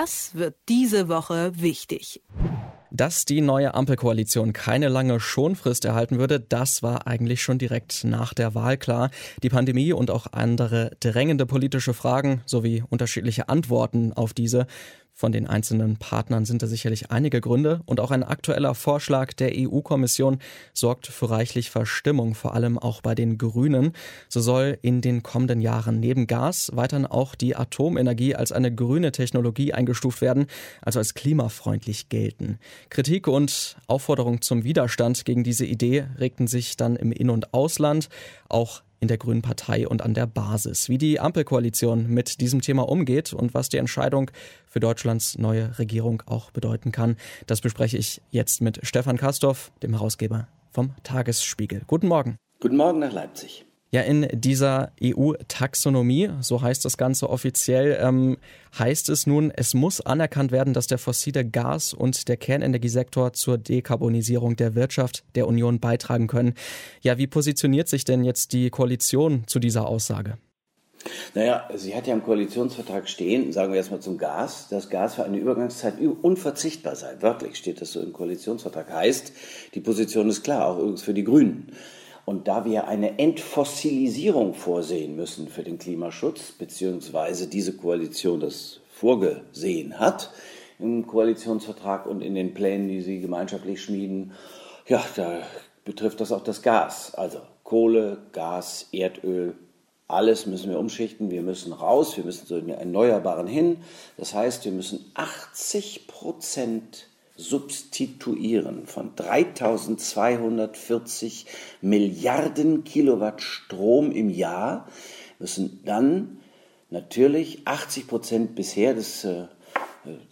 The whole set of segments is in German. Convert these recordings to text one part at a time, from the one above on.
Das wird diese Woche wichtig. Dass die neue Ampelkoalition keine lange Schonfrist erhalten würde, das war eigentlich schon direkt nach der Wahl klar. Die Pandemie und auch andere drängende politische Fragen sowie unterschiedliche Antworten auf diese von den einzelnen Partnern sind da sicherlich einige Gründe und auch ein aktueller Vorschlag der EU-Kommission sorgt für reichlich Verstimmung, vor allem auch bei den Grünen. So soll in den kommenden Jahren neben Gas weiterhin auch die Atomenergie als eine grüne Technologie eingestuft werden, also als klimafreundlich gelten. Kritik und Aufforderung zum Widerstand gegen diese Idee regten sich dann im In- und Ausland. Auch in der Grünen Partei und an der Basis. Wie die Ampelkoalition mit diesem Thema umgeht und was die Entscheidung für Deutschlands neue Regierung auch bedeuten kann, das bespreche ich jetzt mit Stefan Kastorf, dem Herausgeber vom Tagesspiegel. Guten Morgen. Guten Morgen nach Leipzig. Ja, in dieser EU-Taxonomie, so heißt das Ganze offiziell, ähm, heißt es nun, es muss anerkannt werden, dass der fossile Gas- und der Kernenergiesektor zur Dekarbonisierung der Wirtschaft der Union beitragen können. Ja, wie positioniert sich denn jetzt die Koalition zu dieser Aussage? Naja, sie hat ja im Koalitionsvertrag stehen, sagen wir erstmal zum Gas, dass Gas für eine Übergangszeit unverzichtbar sei. Wörtlich steht das so im Koalitionsvertrag. Heißt, die Position ist klar, auch übrigens für die Grünen. Und da wir eine Entfossilisierung vorsehen müssen für den Klimaschutz, beziehungsweise diese Koalition das vorgesehen hat im Koalitionsvertrag und in den Plänen, die sie gemeinschaftlich schmieden, ja, da betrifft das auch das Gas. Also Kohle, Gas, Erdöl, alles müssen wir umschichten. Wir müssen raus, wir müssen zu den Erneuerbaren hin. Das heißt, wir müssen 80 Prozent substituieren von 3240 Milliarden Kilowatt Strom im Jahr, müssen dann natürlich 80 Prozent bisher des, äh,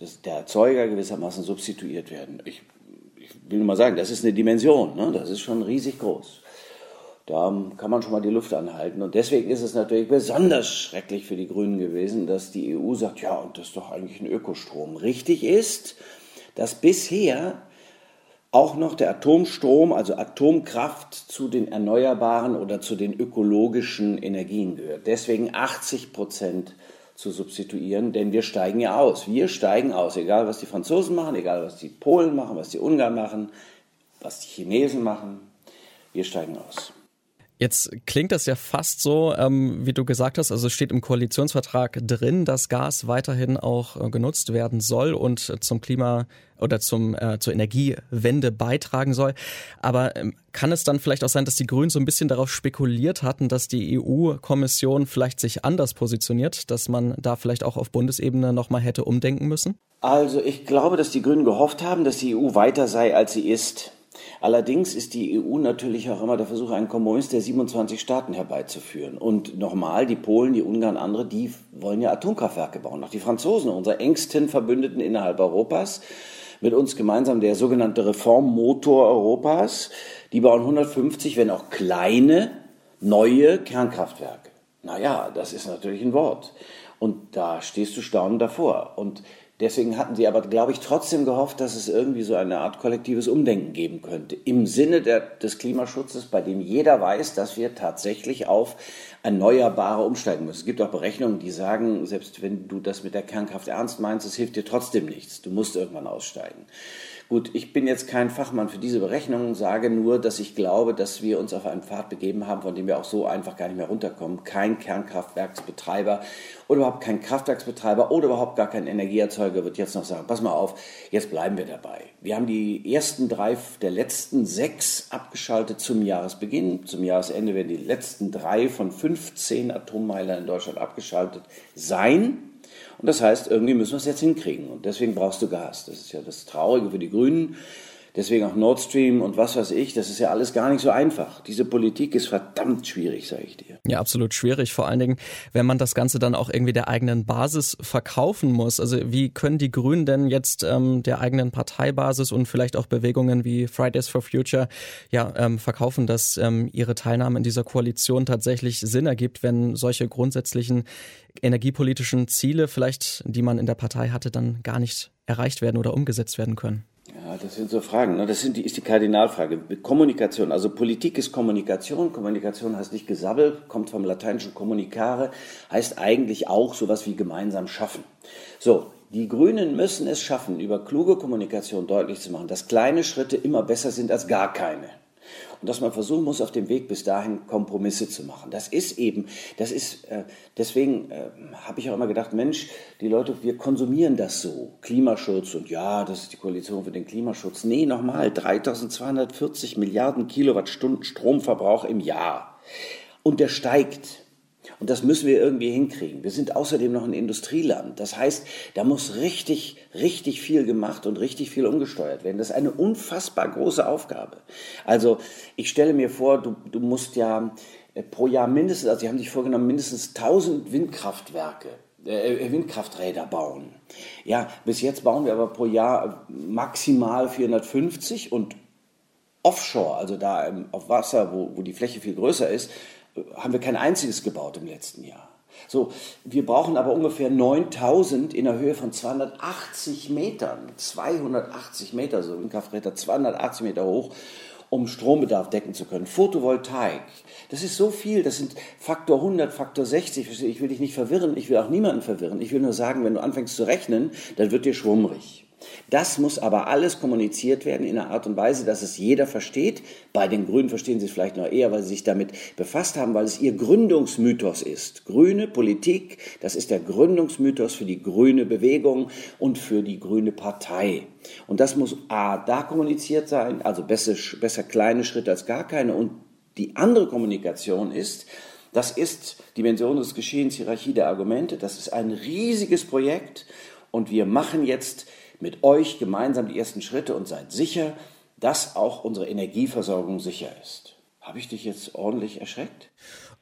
des, der Erzeuger gewissermaßen substituiert werden. Ich, ich, will nur mal sagen, das ist eine Dimension, ne? das ist schon riesig groß. Da kann man schon mal die Luft anhalten. Und deswegen ist es natürlich besonders schrecklich für die Grünen gewesen, dass die EU sagt, ja, und das ist doch eigentlich ein Ökostrom. Richtig ist, dass bisher auch noch der Atomstrom, also Atomkraft, zu den erneuerbaren oder zu den ökologischen Energien gehört. Deswegen 80 Prozent zu substituieren, denn wir steigen ja aus. Wir steigen aus, egal was die Franzosen machen, egal was die Polen machen, was die Ungarn machen, was die Chinesen machen. Wir steigen aus. Jetzt klingt das ja fast so, ähm, wie du gesagt hast, also steht im Koalitionsvertrag drin, dass Gas weiterhin auch äh, genutzt werden soll und äh, zum Klima oder zum, äh, zur Energiewende beitragen soll. Aber ähm, kann es dann vielleicht auch sein, dass die Grünen so ein bisschen darauf spekuliert hatten, dass die EU-Kommission vielleicht sich anders positioniert, dass man da vielleicht auch auf Bundesebene nochmal hätte umdenken müssen? Also ich glaube, dass die Grünen gehofft haben, dass die EU weiter sei, als sie ist. Allerdings ist die EU natürlich auch immer der Versuch, einen Kompromiss der 27 Staaten herbeizuführen. Und nochmal, die Polen, die Ungarn, andere, die wollen ja Atomkraftwerke bauen. Auch die Franzosen, unsere engsten Verbündeten innerhalb Europas, mit uns gemeinsam der sogenannte Reformmotor Europas, die bauen 150, wenn auch kleine, neue Kernkraftwerke. Naja, das ist natürlich ein Wort. Und da stehst du staunend davor. Und Deswegen hatten sie aber, glaube ich, trotzdem gehofft, dass es irgendwie so eine Art kollektives Umdenken geben könnte. Im Sinne der, des Klimaschutzes, bei dem jeder weiß, dass wir tatsächlich auf Erneuerbare umsteigen müssen. Es gibt auch Berechnungen, die sagen, selbst wenn du das mit der Kernkraft ernst meinst, es hilft dir trotzdem nichts. Du musst irgendwann aussteigen. Gut, ich bin jetzt kein Fachmann für diese Berechnungen, sage nur, dass ich glaube, dass wir uns auf einen Pfad begeben haben, von dem wir auch so einfach gar nicht mehr runterkommen. Kein Kernkraftwerksbetreiber oder überhaupt kein Kraftwerksbetreiber oder überhaupt gar kein Energieerzeuger wird jetzt noch sagen, pass mal auf, jetzt bleiben wir dabei. Wir haben die ersten drei der letzten sechs abgeschaltet zum Jahresbeginn. Zum Jahresende werden die letzten drei von 15 Atommeilern in Deutschland abgeschaltet sein. Und das heißt, irgendwie müssen wir es jetzt hinkriegen. Und deswegen brauchst du Gas. Das ist ja das Traurige für die Grünen. Deswegen auch Nord Stream und was weiß ich, das ist ja alles gar nicht so einfach. Diese Politik ist verdammt schwierig, sage ich dir. Ja, absolut schwierig. Vor allen Dingen, wenn man das Ganze dann auch irgendwie der eigenen Basis verkaufen muss. Also wie können die Grünen denn jetzt ähm, der eigenen Parteibasis und vielleicht auch Bewegungen wie Fridays for Future ja ähm, verkaufen, dass ähm, ihre Teilnahme in dieser Koalition tatsächlich Sinn ergibt, wenn solche grundsätzlichen energiepolitischen Ziele vielleicht, die man in der Partei hatte, dann gar nicht erreicht werden oder umgesetzt werden können? Das sind so Fragen. Ne? Das sind die, ist die Kardinalfrage. Kommunikation. Also Politik ist Kommunikation. Kommunikation heißt nicht Gesabbel, kommt vom lateinischen communicare, heißt eigentlich auch sowas wie gemeinsam schaffen. So, die Grünen müssen es schaffen, über kluge Kommunikation deutlich zu machen, dass kleine Schritte immer besser sind als gar keine und dass man versuchen muss, auf dem Weg bis dahin Kompromisse zu machen. Das ist eben, das ist, äh, deswegen äh, habe ich auch immer gedacht, Mensch, die Leute, wir konsumieren das so. Klimaschutz und ja, das ist die Koalition für den Klimaschutz. Nee, nochmal, 3240 Milliarden Kilowattstunden Stromverbrauch im Jahr. Und der steigt. Und das müssen wir irgendwie hinkriegen. Wir sind außerdem noch ein Industrieland. Das heißt, da muss richtig, richtig viel gemacht und richtig viel umgesteuert werden. Das ist eine unfassbar große Aufgabe. Also ich stelle mir vor, du, du musst ja äh, pro Jahr mindestens, also sie haben sich vorgenommen, mindestens 1000 Windkraftwerke äh, Windkrafträder bauen. Ja, bis jetzt bauen wir aber pro Jahr maximal 450 und offshore, also da auf Wasser, wo, wo die Fläche viel größer ist, haben wir kein einziges gebaut im letzten Jahr. So, wir brauchen aber ungefähr 9000 in der Höhe von 280 Metern, 280 Meter, so Windkrafträder 280 Meter hoch, um Strombedarf decken zu können. Photovoltaik, das ist so viel, das sind Faktor 100, Faktor 60. Ich will dich nicht verwirren, ich will auch niemanden verwirren. Ich will nur sagen, wenn du anfängst zu rechnen, dann wird dir schwummrig. Das muss aber alles kommuniziert werden in einer Art und Weise, dass es jeder versteht. Bei den Grünen verstehen sie es vielleicht noch eher, weil sie sich damit befasst haben, weil es ihr Gründungsmythos ist. Grüne Politik, das ist der Gründungsmythos für die grüne Bewegung und für die grüne Partei. Und das muss A, da kommuniziert sein, also besser, besser kleine Schritte als gar keine. Und die andere Kommunikation ist, das ist Dimension des Geschehens, Hierarchie der Argumente. Das ist ein riesiges Projekt und wir machen jetzt mit euch gemeinsam die ersten Schritte und seid sicher, dass auch unsere Energieversorgung sicher ist. Habe ich dich jetzt ordentlich erschreckt?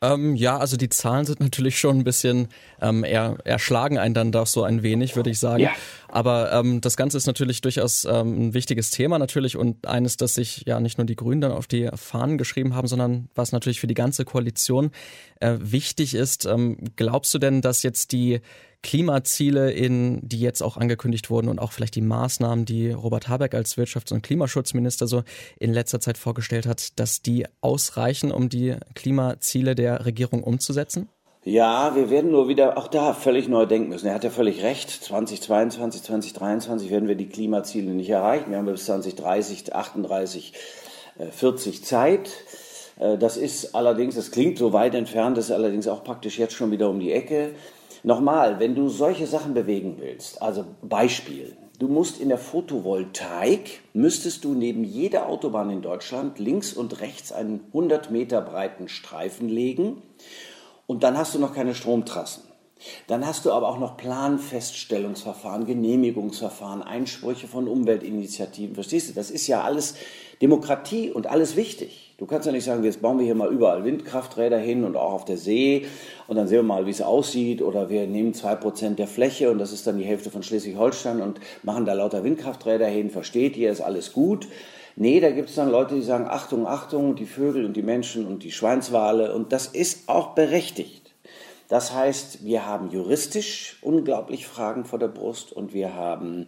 Ähm, ja, also die Zahlen sind natürlich schon ein bisschen ähm, eher, erschlagen einen dann doch so ein wenig, würde ich sagen. Ja. Aber ähm, das Ganze ist natürlich durchaus ähm, ein wichtiges Thema natürlich und eines, das sich ja nicht nur die Grünen dann auf die Fahnen geschrieben haben, sondern was natürlich für die ganze Koalition äh, wichtig ist. Ähm, glaubst du denn, dass jetzt die Klimaziele, in, die jetzt auch angekündigt wurden und auch vielleicht die Maßnahmen, die Robert Habeck als Wirtschafts- und Klimaschutzminister so in letzter Zeit vorgestellt hat, dass die ausreichen, um die Klimaziele der Regierung umzusetzen? Ja, wir werden nur wieder auch da völlig neu denken müssen. Er hat ja völlig recht. 2022, 2023 werden wir die Klimaziele nicht erreichen. Wir haben bis 2030, 38, 40 Zeit. Äh, das ist allerdings, das klingt so weit entfernt, das ist allerdings auch praktisch jetzt schon wieder um die Ecke. Nochmal, wenn du solche Sachen bewegen willst, also Beispiel, du musst in der Photovoltaik, müsstest du neben jeder Autobahn in Deutschland links und rechts einen 100 Meter breiten Streifen legen und dann hast du noch keine Stromtrassen. Dann hast du aber auch noch Planfeststellungsverfahren, Genehmigungsverfahren, Einsprüche von Umweltinitiativen. Verstehst du? Das ist ja alles Demokratie und alles wichtig. Du kannst ja nicht sagen, jetzt bauen wir hier mal überall Windkrafträder hin und auch auf der See und dann sehen wir mal, wie es aussieht oder wir nehmen zwei Prozent der Fläche und das ist dann die Hälfte von Schleswig-Holstein und machen da lauter Windkrafträder hin. Versteht ihr, ist alles gut. Nee, da gibt es dann Leute, die sagen, Achtung, Achtung, die Vögel und die Menschen und die Schweinswale und das ist auch berechtigt. Das heißt, wir haben juristisch unglaublich Fragen vor der Brust und wir haben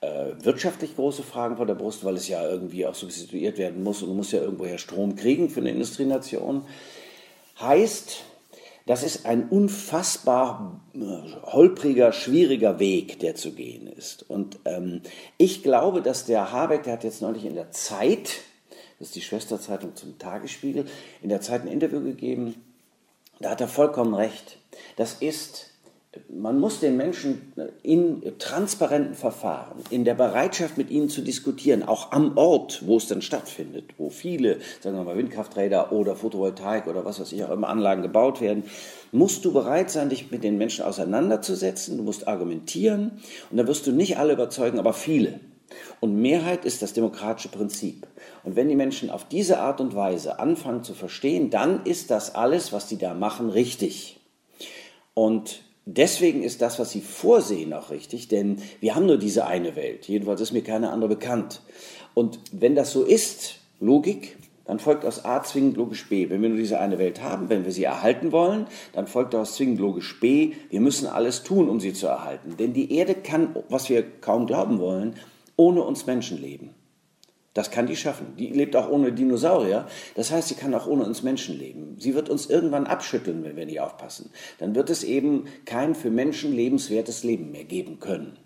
äh, wirtschaftlich große Fragen vor der Brust, weil es ja irgendwie auch substituiert werden muss und muss ja irgendwoher Strom kriegen für eine Industrienation. Heißt, das ist ein unfassbar äh, holpriger, schwieriger Weg, der zu gehen ist. Und ähm, ich glaube, dass der Habeck, der hat jetzt neulich in der Zeit, das ist die Schwesterzeitung zum Tagesspiegel, in der Zeit ein Interview gegeben, da hat er vollkommen recht. Das ist, man muss den Menschen in transparenten Verfahren, in der Bereitschaft mit ihnen zu diskutieren, auch am Ort, wo es dann stattfindet, wo viele, sagen wir mal, Windkrafträder oder Photovoltaik oder was weiß ich auch immer Anlagen gebaut werden, musst du bereit sein, dich mit den Menschen auseinanderzusetzen, du musst argumentieren und da wirst du nicht alle überzeugen, aber viele. Und Mehrheit ist das demokratische Prinzip. Und wenn die Menschen auf diese Art und Weise anfangen zu verstehen, dann ist das alles, was die da machen, richtig. Und deswegen ist das, was sie vorsehen, auch richtig, denn wir haben nur diese eine Welt. Jedenfalls ist mir keine andere bekannt. Und wenn das so ist, Logik, dann folgt aus A zwingend logisch B. Wenn wir nur diese eine Welt haben, wenn wir sie erhalten wollen, dann folgt daraus zwingend logisch B. Wir müssen alles tun, um sie zu erhalten. Denn die Erde kann, was wir kaum glauben wollen, ohne uns Menschen leben. Das kann die schaffen. Die lebt auch ohne Dinosaurier. Das heißt, sie kann auch ohne uns Menschen leben. Sie wird uns irgendwann abschütteln, wenn wir nicht aufpassen. Dann wird es eben kein für Menschen lebenswertes Leben mehr geben können.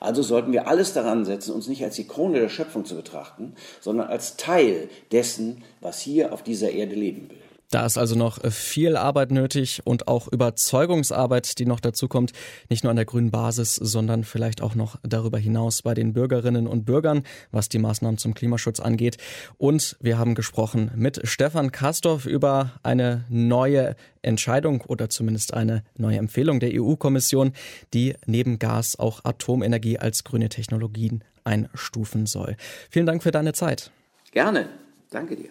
Also sollten wir alles daran setzen, uns nicht als die Krone der Schöpfung zu betrachten, sondern als Teil dessen, was hier auf dieser Erde leben will. Da ist also noch viel Arbeit nötig und auch Überzeugungsarbeit, die noch dazu kommt, nicht nur an der grünen Basis, sondern vielleicht auch noch darüber hinaus bei den Bürgerinnen und Bürgern, was die Maßnahmen zum Klimaschutz angeht. Und wir haben gesprochen mit Stefan Kastorf über eine neue Entscheidung oder zumindest eine neue Empfehlung der EU-Kommission, die neben Gas auch Atomenergie als grüne Technologien einstufen soll. Vielen Dank für deine Zeit. Gerne. Danke dir.